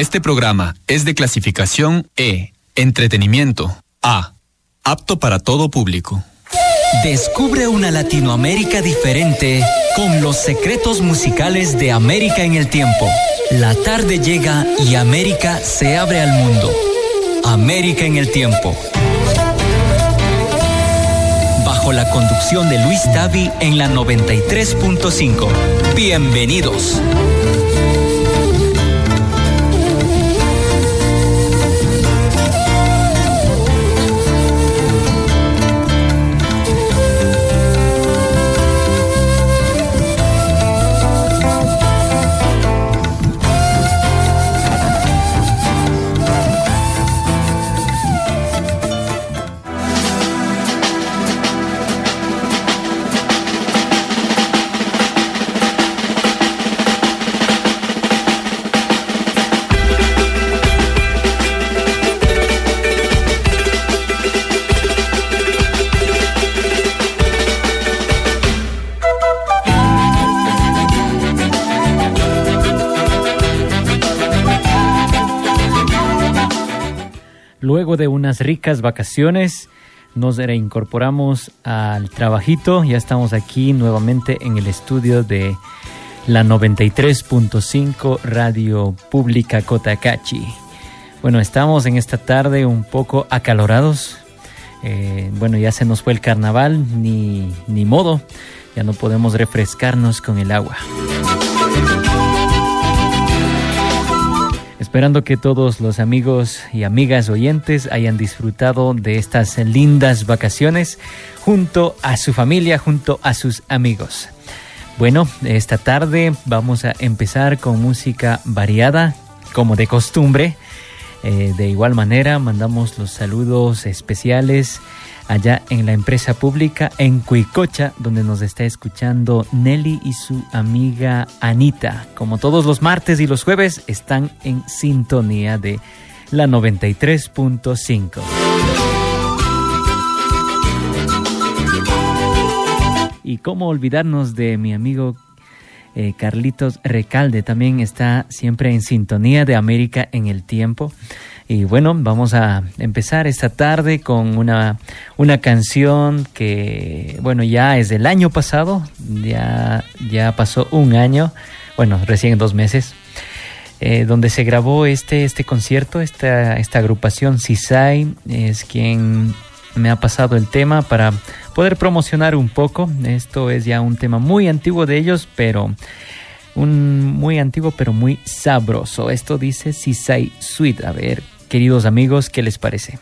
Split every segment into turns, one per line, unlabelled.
Este programa es de clasificación E, entretenimiento, A, apto para todo público.
Descubre una Latinoamérica diferente con los secretos musicales de América en el tiempo. La tarde llega y América se abre al mundo. América en el tiempo. Bajo la conducción de Luis Tavi en la 93.5. Bienvenidos.
De unas ricas vacaciones, nos reincorporamos al trabajito. Ya estamos aquí nuevamente en el estudio de la 93.5 Radio Pública Cotacachi. Bueno, estamos en esta tarde un poco acalorados. Eh, bueno, ya se nos fue el carnaval, ni, ni modo. Ya no podemos refrescarnos con el agua. Esperando que todos los amigos y amigas oyentes hayan disfrutado de estas lindas vacaciones junto a su familia, junto a sus amigos. Bueno, esta tarde vamos a empezar con música variada, como de costumbre. Eh, de igual manera, mandamos los saludos especiales allá en la empresa pública en Cuicocha, donde nos está escuchando Nelly y su amiga Anita. Como todos los martes y los jueves, están en sintonía de la 93.5. Y cómo olvidarnos de mi amigo eh, Carlitos Recalde, también está siempre en sintonía de América en el tiempo. Y bueno, vamos a empezar esta tarde con una, una canción que, bueno, ya es del año pasado, ya, ya pasó un año, bueno, recién dos meses, eh, donde se grabó este, este concierto, esta, esta agrupación CISAI, es quien me ha pasado el tema para poder promocionar un poco. Esto es ya un tema muy antiguo de ellos, pero un muy antiguo pero muy sabroso. Esto dice CISAI Sweet. A ver Queridos amigos, ¿qué les parece?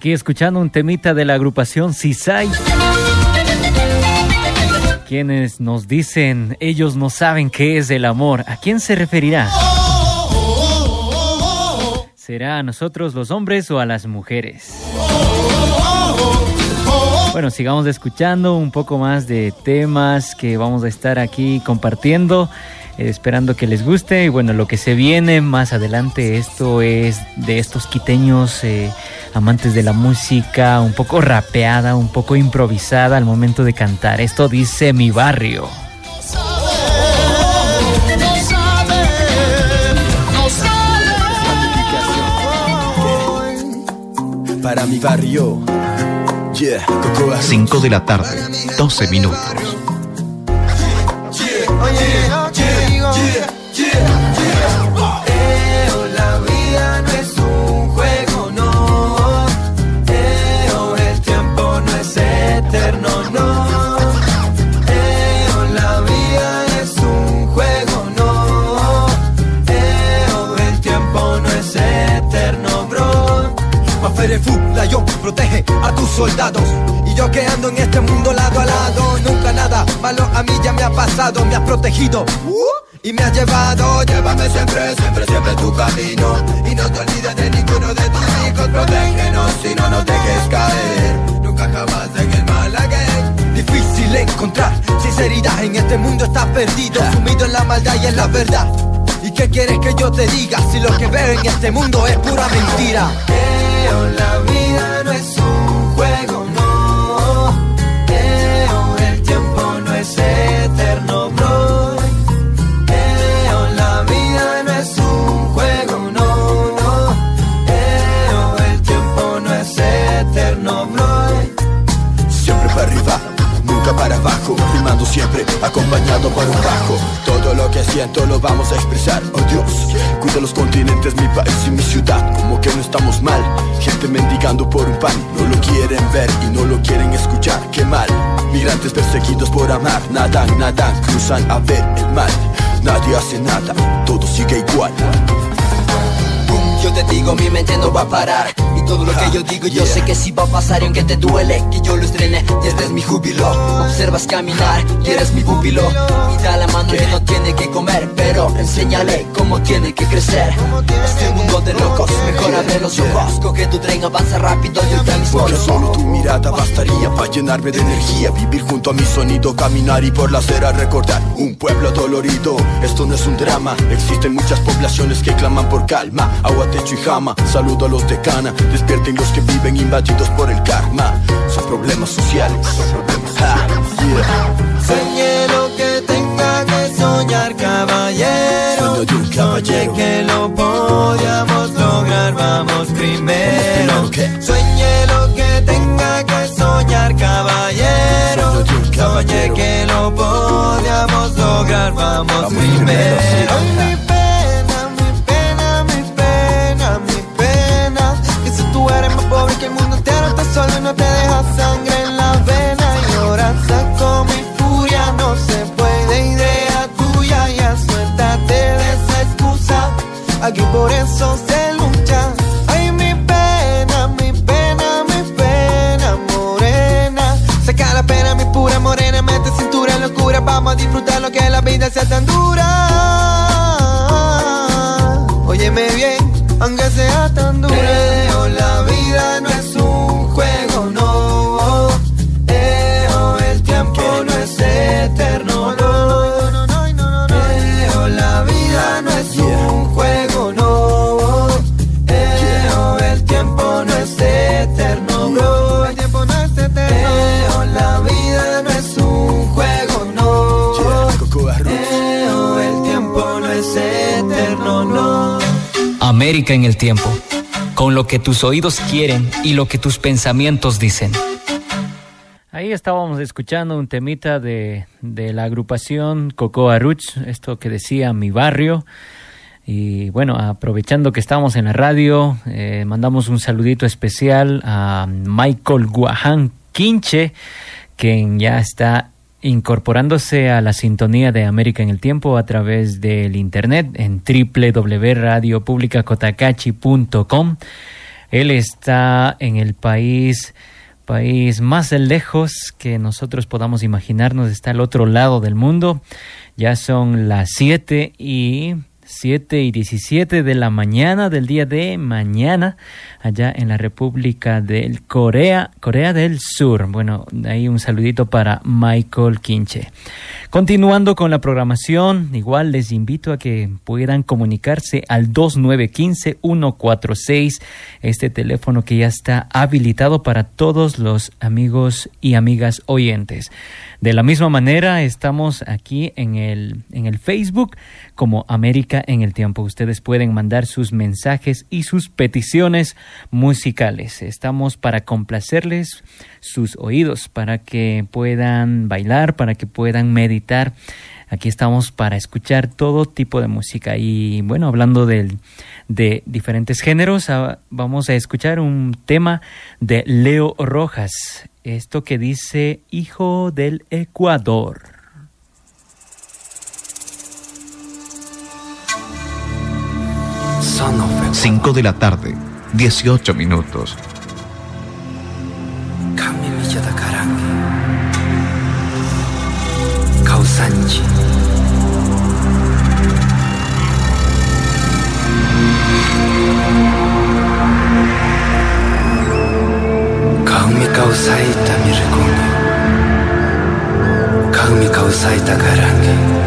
Aquí escuchando un temita de la agrupación Cisay. Quienes nos dicen, ellos no saben qué es el amor. ¿A quién se referirá? ¿Será a nosotros los hombres o a las mujeres? Bueno, sigamos escuchando un poco más de temas que vamos a estar aquí compartiendo. Esperando que les guste. Y bueno, lo que se viene más adelante, esto es de estos quiteños eh, amantes de la música, un poco rapeada, un poco improvisada al momento de cantar. Esto dice mi barrio.
Para mi barrio,
5 de la tarde, 12 minutos.
Yo protege a tus soldados. Y yo que ando en este mundo lado a lado, nunca nada malo a mí ya me ha pasado, me has protegido. Uh, y me has llevado, llévame siempre, siempre, siempre tu camino. Y no te olvides de ninguno de tus hijos, protégenos y no nos dejes caer. Nunca jamás en el mal Difícil encontrar sinceridad en este mundo está perdido, sumido en la maldad y en la verdad. ¿Y qué quieres que yo te diga si lo que veo en este mundo es pura mentira? La vida no es un siempre, acompañado por un bajo. Todo lo que siento lo vamos a expresar, oh Dios. Cuida los continentes, mi país y mi ciudad, como que no estamos mal. Gente mendigando por un pan, no lo quieren ver y no lo quieren escuchar, qué mal. Migrantes perseguidos por amar, nadan, nadan, cruzan a ver el mal. Nadie hace nada, todo sigue igual. Yo te digo, mi mente no va a parar. Y todo lo que yo digo, yo sé que sí va a pasar Y aunque te duele, que yo lo estrene Y este es mi júbilo. Observas caminar y eres mi pupilo. Y da la mano que no tiene que comer Pero enséñale cómo tiene que crecer. Este mundo de locos, mejor abre los ojos. Coge tu tren, avanza rápido y ya mismo Porque solo tu mirada bastaría para llenarme de energía. Vivir junto a mi sonido, caminar y por la acera recordar Un pueblo dolorido, esto no es un drama Existen muchas poblaciones que claman por calma techo y jama Saludo a los de cana, despierten los que viven invadidos por el karma. Son problemas sociales, son problemas sociales. lo que tenga que soñar, caballero. De caballero. que lo podíamos lograr, vamos primero. Sueñe lo que tenga que soñar, caballero. Soñé que lo podíamos lograr, vamos, primero. No te deja sangre en la vena Y ahora saco mi furia, no se puede idea tuya Ya suéltate de esa excusa, aquí por eso se lucha. Ay, mi pena, mi pena, mi pena morena. Saca la pena, mi pura morena, mete cintura en locura. Vamos a disfrutar lo que la vida sea tan dura. Óyeme bien, aunque sea tan dura
América en el tiempo con lo que tus oídos quieren y lo que tus pensamientos dicen.
Ahí estábamos escuchando un temita de, la agrupación Cocoa Roots, esto que decía mi barrio. Y bueno, aprovechando que estamos en la radio, eh, mandamos un saludito especial a Michael Guajan Quinche, quien ya está incorporándose a la sintonía de América en el Tiempo a través del internet en www.radiopublicacotacachi.com. Él está en el país país más lejos que nosotros podamos imaginarnos, está al otro lado del mundo. Ya son las 7 y 7 y 17 de la mañana del día de mañana allá en la República del Corea, Corea del Sur. Bueno, ahí un saludito para Michael Quinche. Continuando con la programación, igual les invito a que puedan comunicarse al 2915-146, este teléfono que ya está habilitado para todos los amigos y amigas oyentes. De la misma manera, estamos aquí en el, en el Facebook como América en el Tiempo. Ustedes pueden mandar sus mensajes y sus peticiones musicales. Estamos para complacerles sus oídos, para que puedan bailar, para que puedan meditar. Aquí estamos para escuchar todo tipo de música. Y bueno, hablando de, diferentes géneros, ah, vamos a escuchar un tema de Leo Rojas esto que dice Hijo del Ecuador.
Cinco de la tarde, 18 minutos.
Kaumi kausaita mirkuni Kaumi kausaita karangi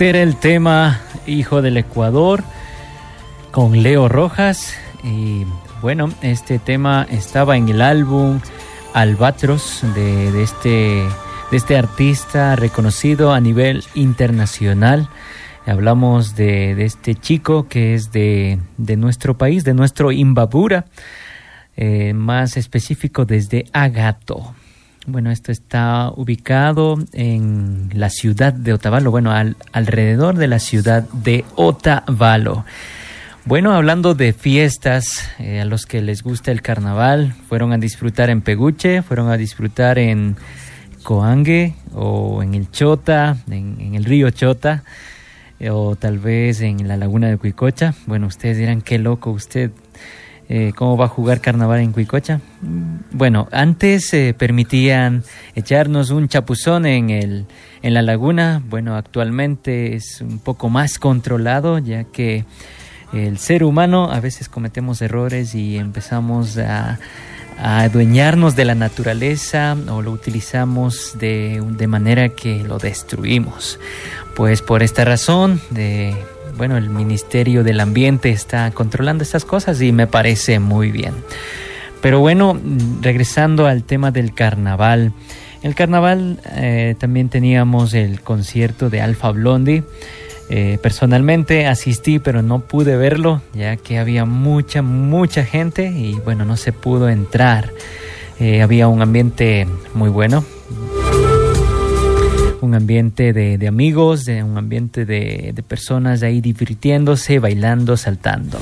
Este era el tema Hijo del Ecuador con Leo Rojas y bueno, este tema estaba en el álbum Albatros de, este, de este artista reconocido a nivel internacional. Hablamos de, este chico que es de, nuestro país, de nuestro Imbabura, eh, más específico desde Agato. Bueno, esto está ubicado en la ciudad de Otavalo, bueno, alrededor de la ciudad de Otavalo. Bueno, hablando de fiestas, eh, a los que les gusta el carnaval, fueron a disfrutar en Peguche, fueron a disfrutar en Coangue o en el Chota, en, el río Chota, eh, o tal vez en la laguna de Cuicocha. Bueno, ustedes dirán, qué loco usted, eh, ¿cómo va a jugar carnaval en Cuicocha? Mm, bueno, antes permitían echarnos un chapuzón en, el, en la laguna. Bueno, actualmente es un poco más controlado, ya que el ser humano a veces cometemos errores y empezamos a, adueñarnos de la naturaleza o lo utilizamos de, de, manera que lo destruimos. Pues por esta razón, de, bueno, el Ministerio del Ambiente está controlando estas cosas y me parece muy bien. Pero bueno, regresando al tema del carnaval. El carnaval eh, también teníamos el concierto de Alfa Blondie. Eh, personalmente asistí, pero no pude verlo, ya que había mucha, mucha gente y bueno, no se pudo entrar. Eh, había un ambiente muy bueno, un ambiente de, amigos, de un ambiente de, de personas ahí divirtiéndose, bailando, saltando.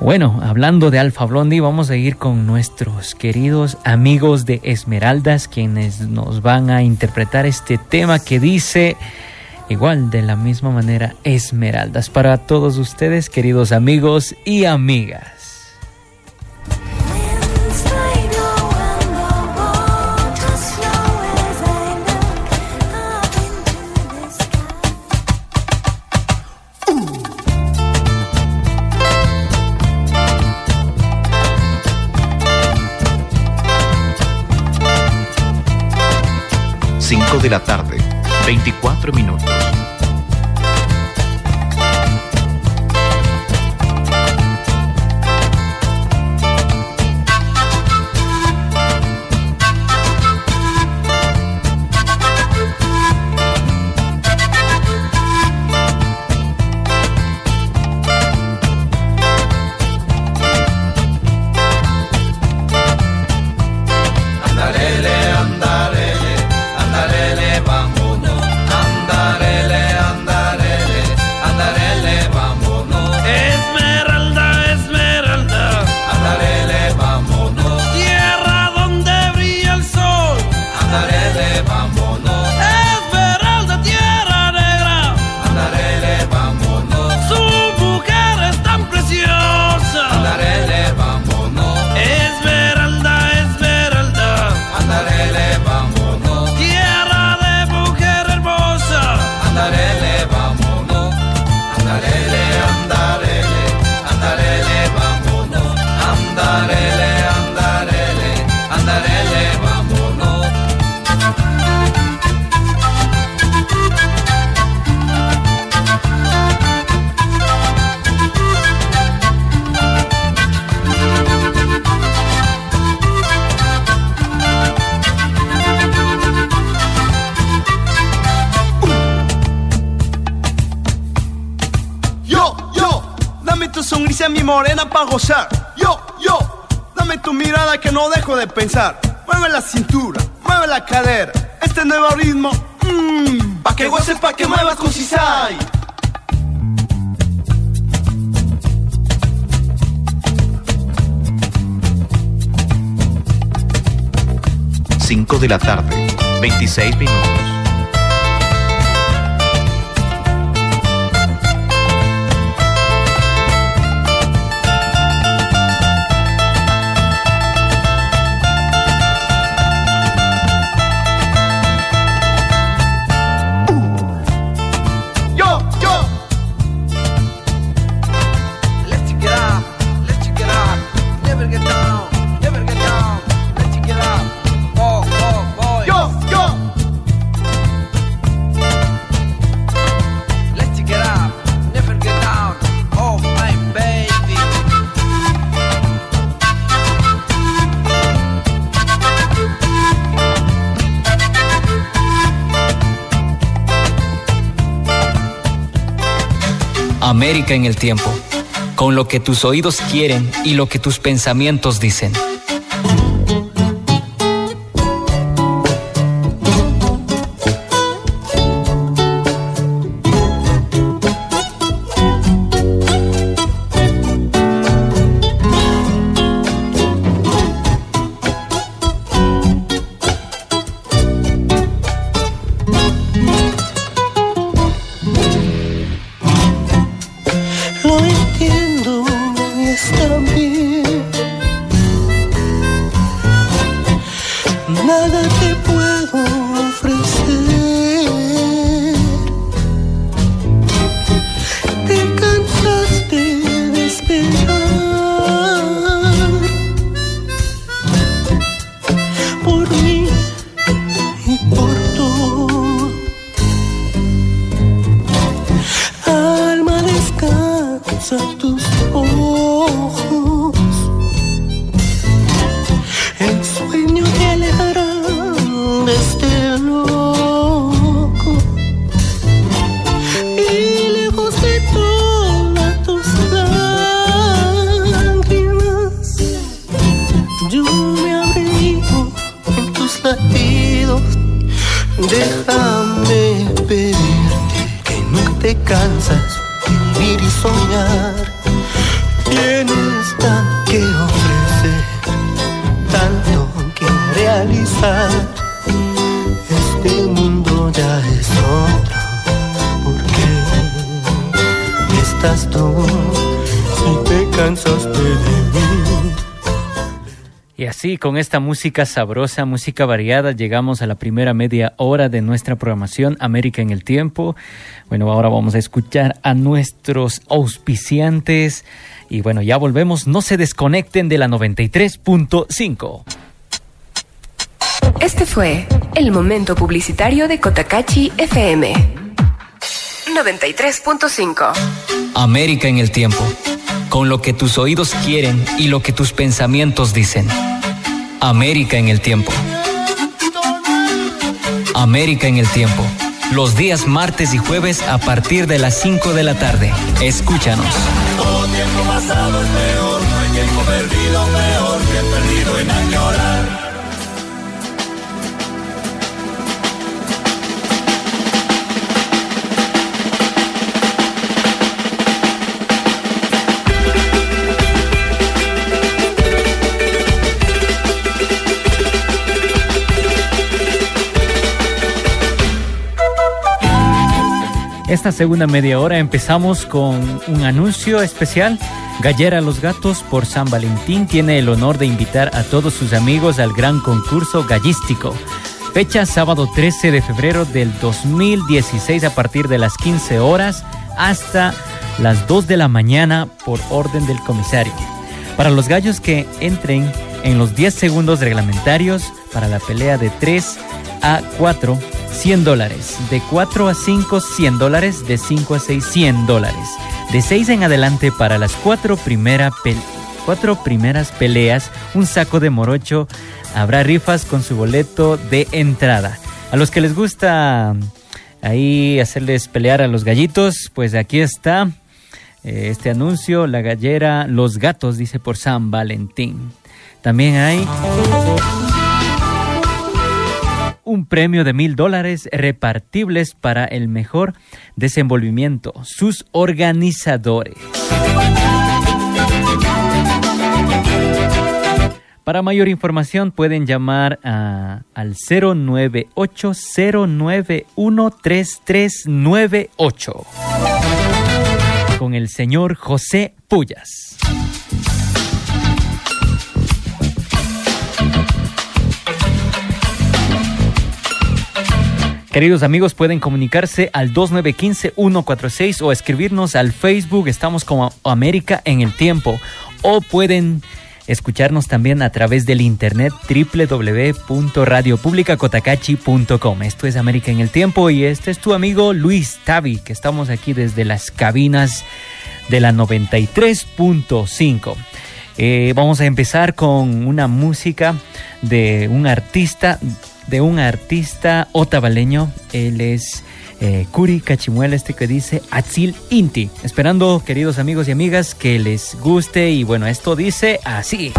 Bueno, hablando de Alfa Blondie, vamos a ir con nuestros queridos amigos de Esmeraldas, quienes nos van a interpretar este tema que dice igual de la misma manera Esmeraldas para todos ustedes, queridos amigos y amigas.
5 de la tarde, 24 minutos.
Gozar. Yo, yo, dame tu mirada que no dejo de pensar. Mueve la cintura, mueve la cadera. Este nuevo ritmo, mmm, pa' que goces, pa' que muevas con Cisay.
Cinco de la tarde, 26 minutos.
En el tiempo, con lo que tus oídos quieren y lo que tus pensamientos dicen.
Con esta música sabrosa, música variada, llegamos a la primera media hora de nuestra programación América en el Tiempo. Bueno, ahora vamos a escuchar a nuestros auspiciantes y bueno, ya volvemos, no se desconecten de la 93.5.
Este fue el momento publicitario de Cotacachi FM 93.5.
América en el Tiempo, con lo que tus oídos quieren y lo que tus pensamientos dicen. América en el tiempo. América en el tiempo. Los días martes y jueves a partir de las 5 de la tarde. Escúchanos.
Esta segunda media hora empezamos con un anuncio especial. Gallera Los Gatos por San Valentín tiene el honor de invitar a todos sus amigos al gran concurso gallístico. Fecha sábado 13 de febrero del 2016 a partir de las 15 horas hasta las 2 de la mañana por orden del comisario. Para los gallos que entren en los 10 segundos reglamentarios para la pelea de 3 a 4 100 dólares. De 4 a 5, 100 dólares. De 5 a 6, 100 dólares. De 6 en adelante para las cuatro, primera primeras peleas, un saco de morocho. Habrá rifas con su boleto de entrada. A los que les gusta ahí hacerles pelear a los gallitos, pues aquí está eh, este anuncio, la gallera Los Gatos, dice por San Valentín. También hay un premio de mil dólares repartibles para el mejor desenvolvimiento. Sus organizadores. Para mayor información pueden llamar al 098-091-3398 con el señor José Pullas. Queridos amigos, pueden comunicarse al 2915-146 o escribirnos al Facebook, estamos como América en el Tiempo, o pueden escucharnos también a través del internet www.radiopublicacotacachi.com. Esto es América en el Tiempo y este es tu amigo Luis Tavi, que estamos aquí desde las cabinas de la 93.5. Eh, vamos a empezar con una música de un artista de un artista otavaleño. Él es
eh, Curi este que dice Atzil Inti. Esperando, queridos amigos y amigas, que les guste. Y bueno, esto dice así.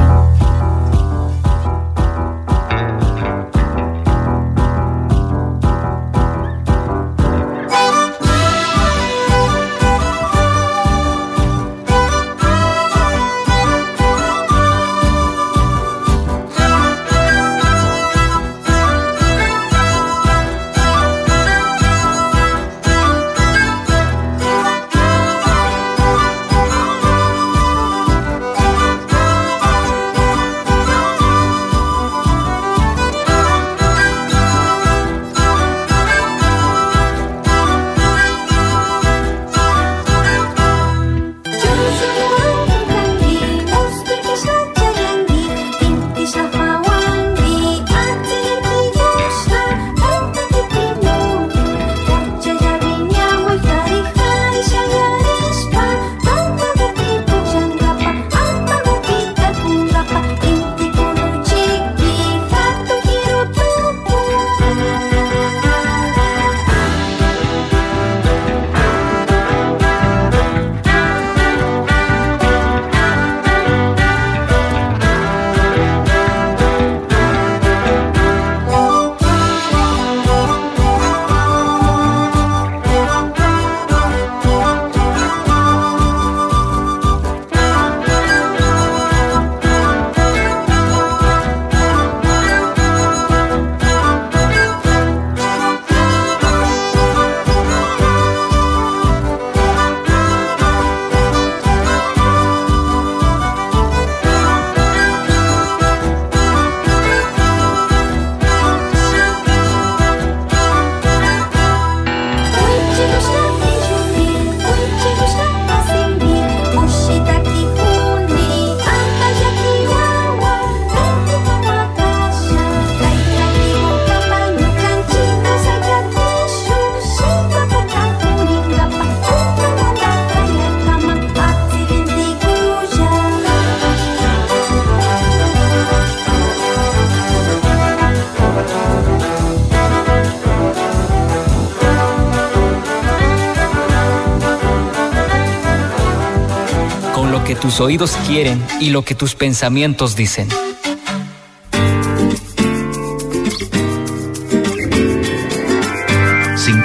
Tus oídos quieren y lo que tus pensamientos dicen.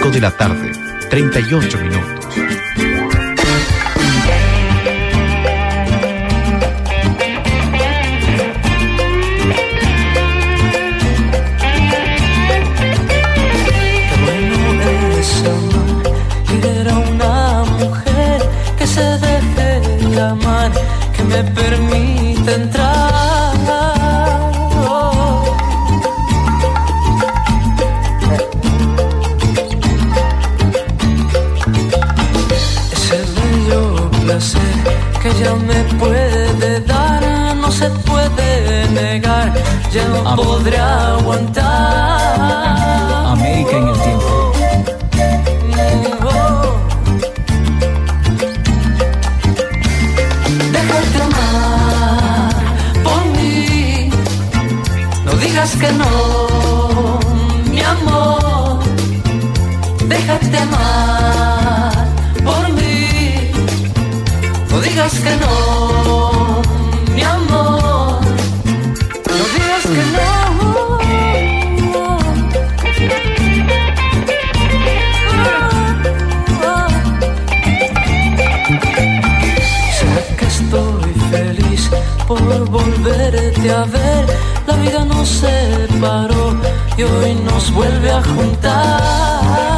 De la tarde, 38 minutos.
ya no podrá aguantar. Déjate amar por mí. No digas que no.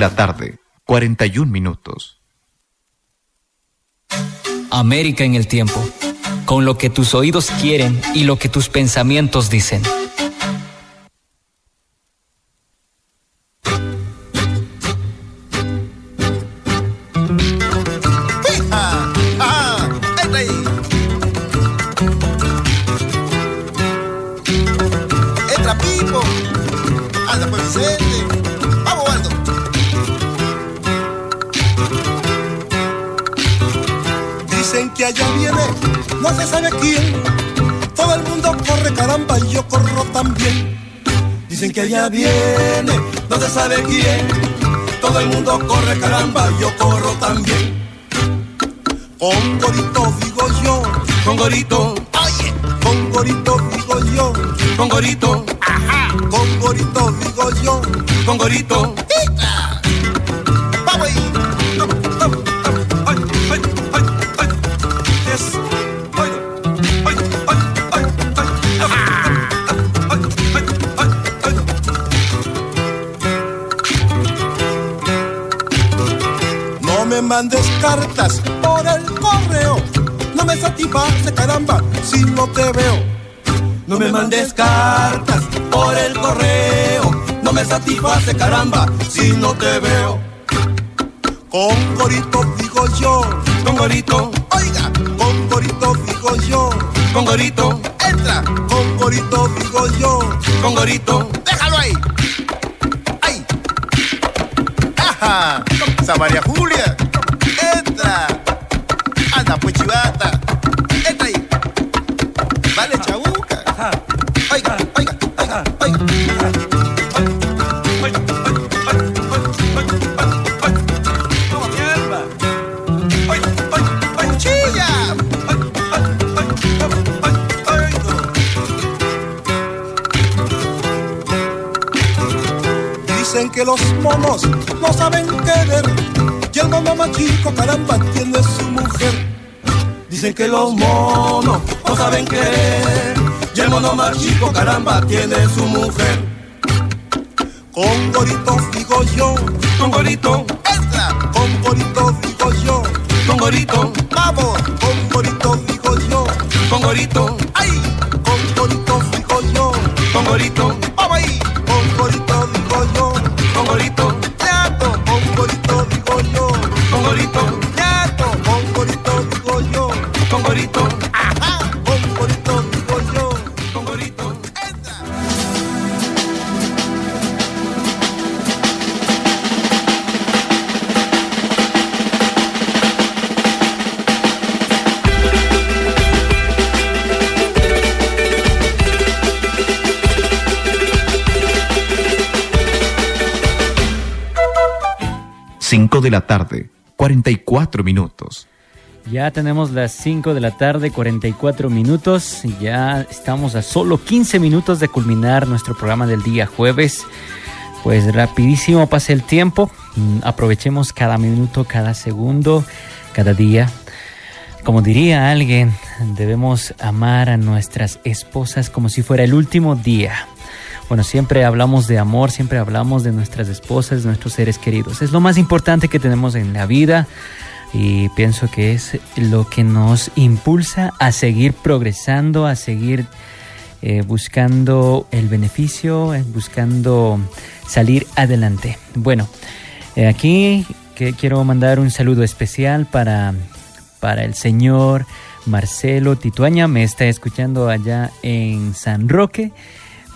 La tarde, 41 minutos.
América en el tiempo, con lo que tus oídos quieren y lo que tus pensamientos dicen.
¡Ah! ¡Entra Pipo! ¡Anda pues Vicente! Allá viene, no se sabe quién. Todo el mundo corre, caramba, y yo corro también. Dicen que allá viene, no se sabe quién. Todo el mundo corre, caramba, yo corro también. Con gorito digo yo, con gorito, oye, con gorito digo yo, con gorito, ajá, con gorito digo yo, con gorito, ¡Ita! vamos ahí, vamos, me mandes cartas por el correo. No me satisface, caramba, si no te veo. No me mandes cartas por el correo. No me satisface, caramba, si no te veo. Con gorito digo yo, con gorito, oiga, con gorito digo yo, con gorito, entra, con gorito digo yo, con gorito, déjalo ahí. ¡Ay! ¡Ajá! ¡Esa María Julia! chivata, pues chivata. Entra ahí. Vale, ah. chabuca. Ah. Ah. Oiga, oiga, oiga, oiga. Dicen que los monos no saben querer y el mamá chico caramba tiene su mujer Dicen que los monos no saben querer y el mono más chico, caramba, tiene su mujer. Con gorito digo yo, con gorito, entra, con gorito digo yo, con gorito, vamos, con gorito digo yo, con gorito, ay, con gorito digo yo, con gorito,
de la tarde, 44 minutos.
Ya tenemos las 5 de la tarde, 44 minutos. Ya estamos a solo 15 minutos de culminar nuestro programa del día jueves. Pues rapidísimo pasa el tiempo. Mm, aprovechemos cada minuto, cada segundo, cada día. Como diría alguien, debemos amar a nuestras esposas como si fuera el último día. Bueno, siempre hablamos de amor, siempre hablamos de nuestras esposas, de nuestros seres queridos. Es lo más importante que tenemos en la vida y pienso que es lo que nos impulsa a seguir progresando, a seguir eh, buscando el beneficio, eh, buscando salir adelante. Bueno, eh, aquí que quiero mandar un saludo especial para, para el señor Marcelo Tituaña, me está escuchando allá en San Roque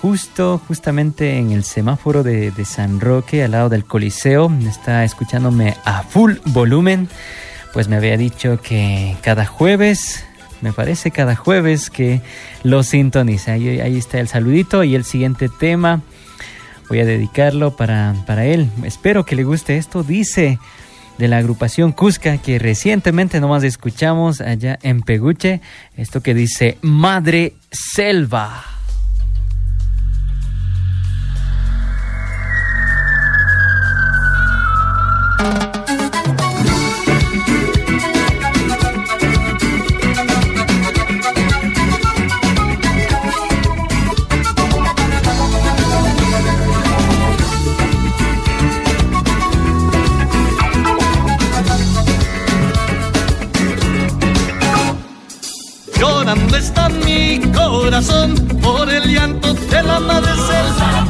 justo, justamente en el semáforo de, San Roque, al lado del Coliseo. Está escuchándome a full volumen. Pues me había dicho que cada jueves, me parece cada jueves que lo sintoniza. Ahí, ahí está el saludito y el siguiente tema. Voy a dedicarlo para, para él. Espero que le guste esto. Dice de la agrupación Cusca que recientemente nomás escuchamos allá en Peguche. Esto que dice Madre Selva.
Por el llanto de la madre selva.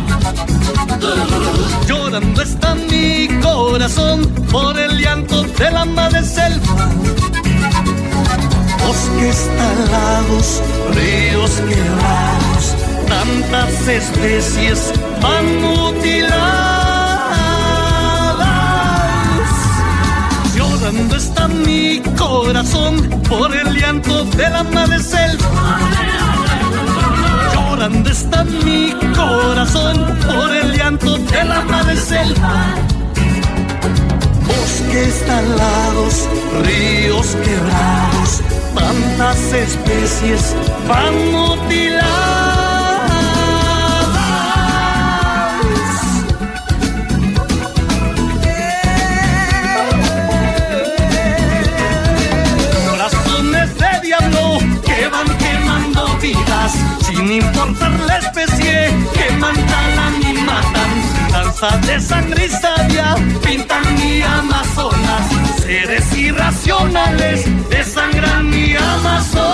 Llorando está mi corazón por el llanto de la madre selva. Bosques talados, ríos quebrados, tantas especies van mutiladas. Llorando está mi corazón por el llanto de la madre selva. Llorando está mi corazón por el llanto de la madre selva. Bosques talados, ríos quebrados, tantas especies van mutiladas. Corazones de diablo que van quemando vidas sin importar la especie que mandan y matan. Danza de sangre y pintan mi Amazonas. Seres irracionales desangran mi Amazonas.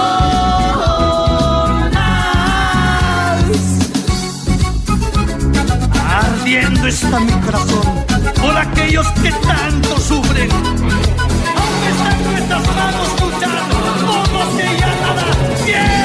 Ardiendo está mi corazón por aquellos que tanto sufren. Aunque están nuestras manos luchando, todos que ya nada tienen.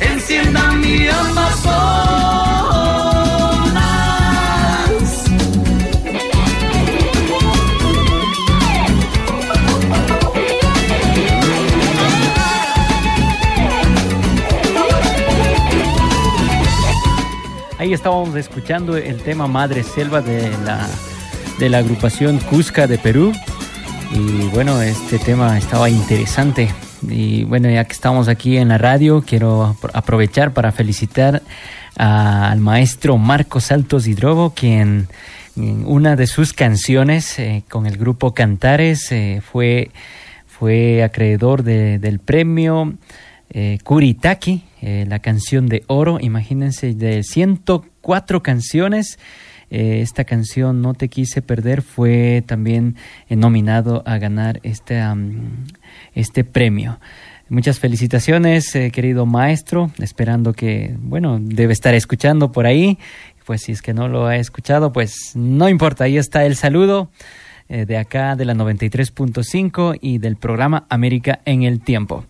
Enciendan mi Amazonas.
Ahí estábamos escuchando el tema Madre Selva de la, de la agrupación Cusca de Perú. Y bueno, este tema estaba interesante. Y bueno, ya que estamos aquí en la radio, quiero apro- aprovechar para felicitar al maestro Marcos Santos Hidrobo, quien en una de sus canciones eh, con el grupo Cantares eh, fue, fue acreedor de- del premio eh, Kuritaki, eh, la canción de oro. Imagínense, de 104 canciones. Eh, esta canción No te quise perder fue también eh, nominado a ganar este, este premio. Muchas felicitaciones, eh, querido maestro, esperando que, bueno, debe estar escuchando por ahí. Pues si es que no lo ha escuchado, pues no importa, ahí está el saludo de acá de la 93.5 y del programa América en el Tiempo.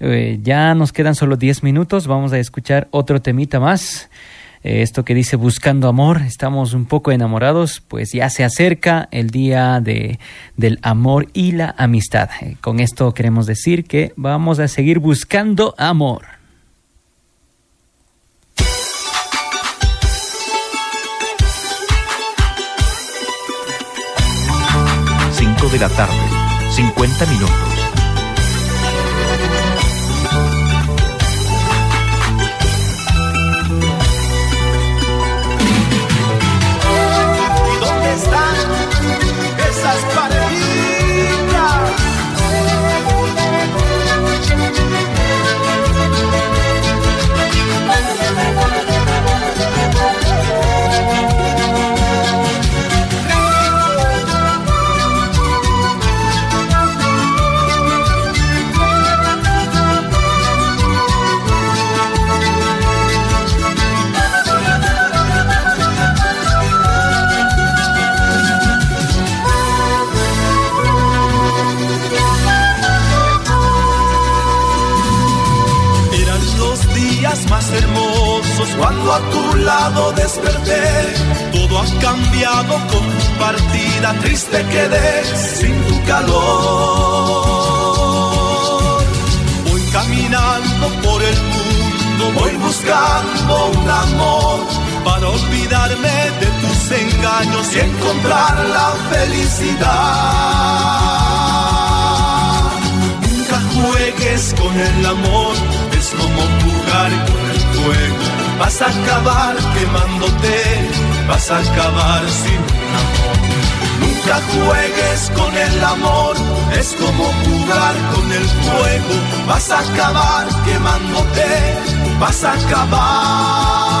Ya nos quedan solo 10 minutos, vamos a escuchar otro temita más. Eh, esto que dice Buscando Amor, estamos un poco enamorados, pues ya se acerca el día de, del amor y la amistad. Eh, con esto queremos decir que vamos a seguir buscando amor.
5 de la tarde, 50 minutos. Desperté, todo ha cambiado con tu partida, triste quedé sin tu calor. Voy caminando por el mundo, voy buscando un amor para olvidarme de tus engaños y encontrar la felicidad. Nunca juegues con el amor, es como jugar con el fuego. Vas a acabar quemándote, vas a acabar sin amor. Nunca juegues con el amor, es como jugar con el fuego. Vas a acabar quemándote, vas a acabar.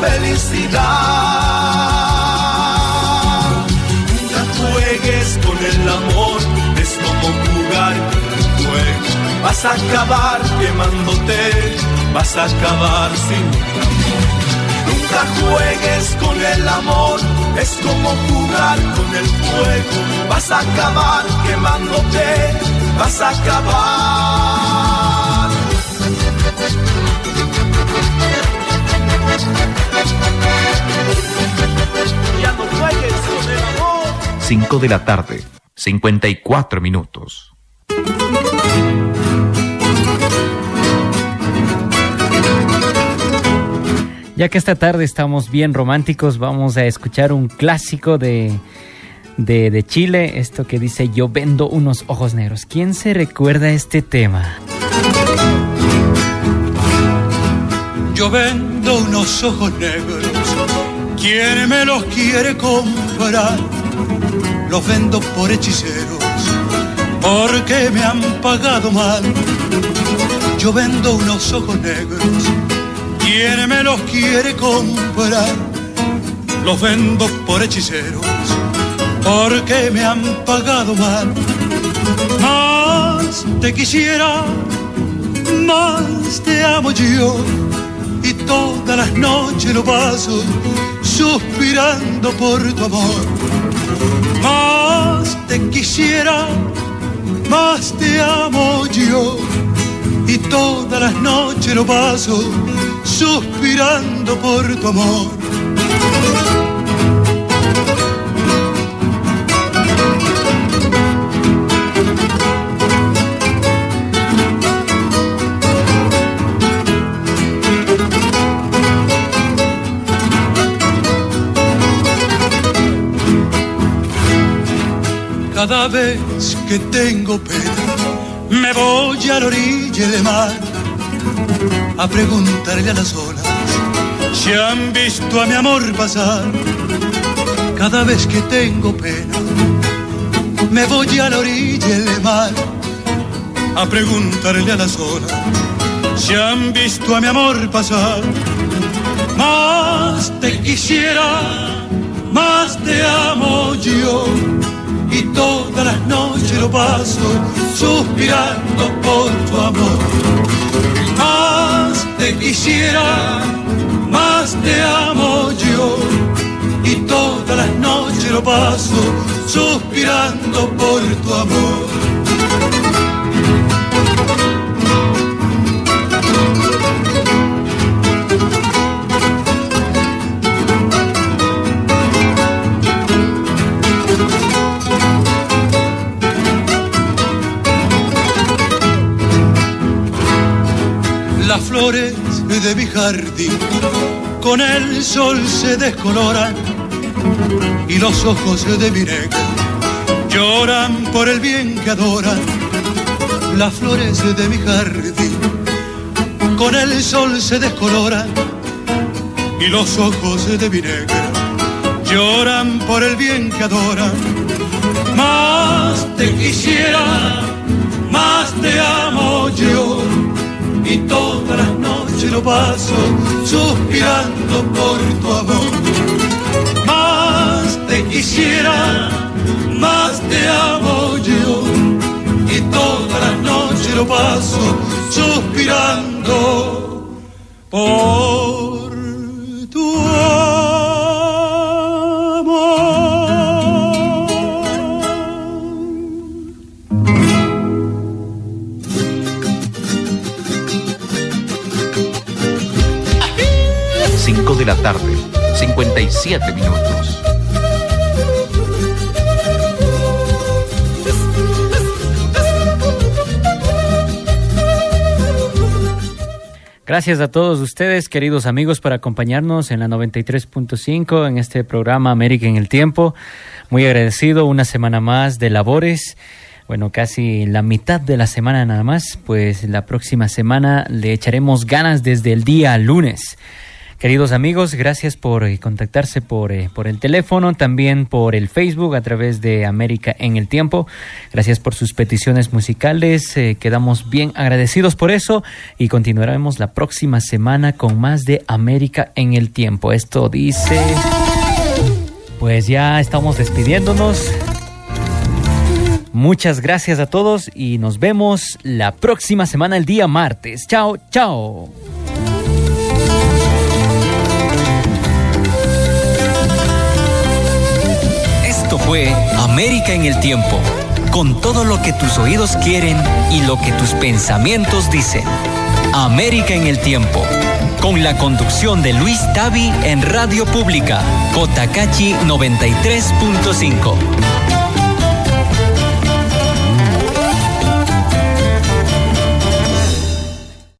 felicidad. Nunca juegues con el amor, es como jugar con el fuego. Vas a acabar quemándote, vas a acabar sin. Nunca juegues con el amor, es como jugar con el fuego. Vas a acabar quemándote, vas a acabar.
5 de la tarde, 54 minutos.
Ya que esta tarde estamos bien románticos, vamos a escuchar un clásico de, de, de Chile, esto que dice Yo vendo unos ojos negros. ¿Quién se recuerda este tema?
Yo vendo unos ojos negros. ¿Quién me los quiere comprar? Los vendo por hechiceros. Porque me han pagado mal. Yo vendo unos ojos negros. ¿Quién me los quiere comprar? Los vendo por hechiceros. Porque me han pagado mal. Más te quisiera, más te amo yo todas las noches lo paso suspirando por tu amor. Más te quisiera, más te amo yo y todas las noches lo paso suspirando por tu amor. Cada vez que tengo pena, me voy a la orilla del mar a preguntarle a las olas si han visto a mi amor pasar. Cada vez que tengo pena, me voy a la orilla del mar a preguntarle a las olas si han visto a mi amor pasar. Más te quisiera, paso suspirando por tu amor. Más te quisiera, más te amo yo y todas las noches lo paso suspirando por tu amor. Flores de mi jardín con el sol se descoloran y los ojos de mi negra lloran por el bien que adoran las flores de mi jardín. Con el sol se descoloran y los ojos de mi negra lloran por el bien que adoran. Más te quisiera, más te amo yo y todas las noches lo paso suspirando por tu amor. Más te quisiera, más te amo yo y todas las noches lo paso suspirando por
tarde, 57 minutos.
Gracias a todos ustedes, queridos amigos, por acompañarnos en la 93.5 en este programa América en el Tiempo. Muy agradecido, una semana más de labores. Bueno, casi la mitad de la semana nada más, pues la próxima semana le echaremos ganas desde el día lunes. Queridos amigos, gracias por eh, contactarse por, eh, por el teléfono, también por el Facebook a través de América en el Tiempo. Gracias por sus peticiones musicales, eh, quedamos bien agradecidos por eso y continuaremos la próxima semana con más de América en el Tiempo. Esto dice... Pues ya estamos despidiéndonos. Muchas gracias a todos y nos vemos la próxima semana, el día martes. Chao, chao.
Esto fue América en el Tiempo, con todo lo que tus oídos quieren y lo que tus pensamientos dicen. América en el Tiempo, con la conducción de Luis Tavi en Radio Pública, Cotacachi 93.5.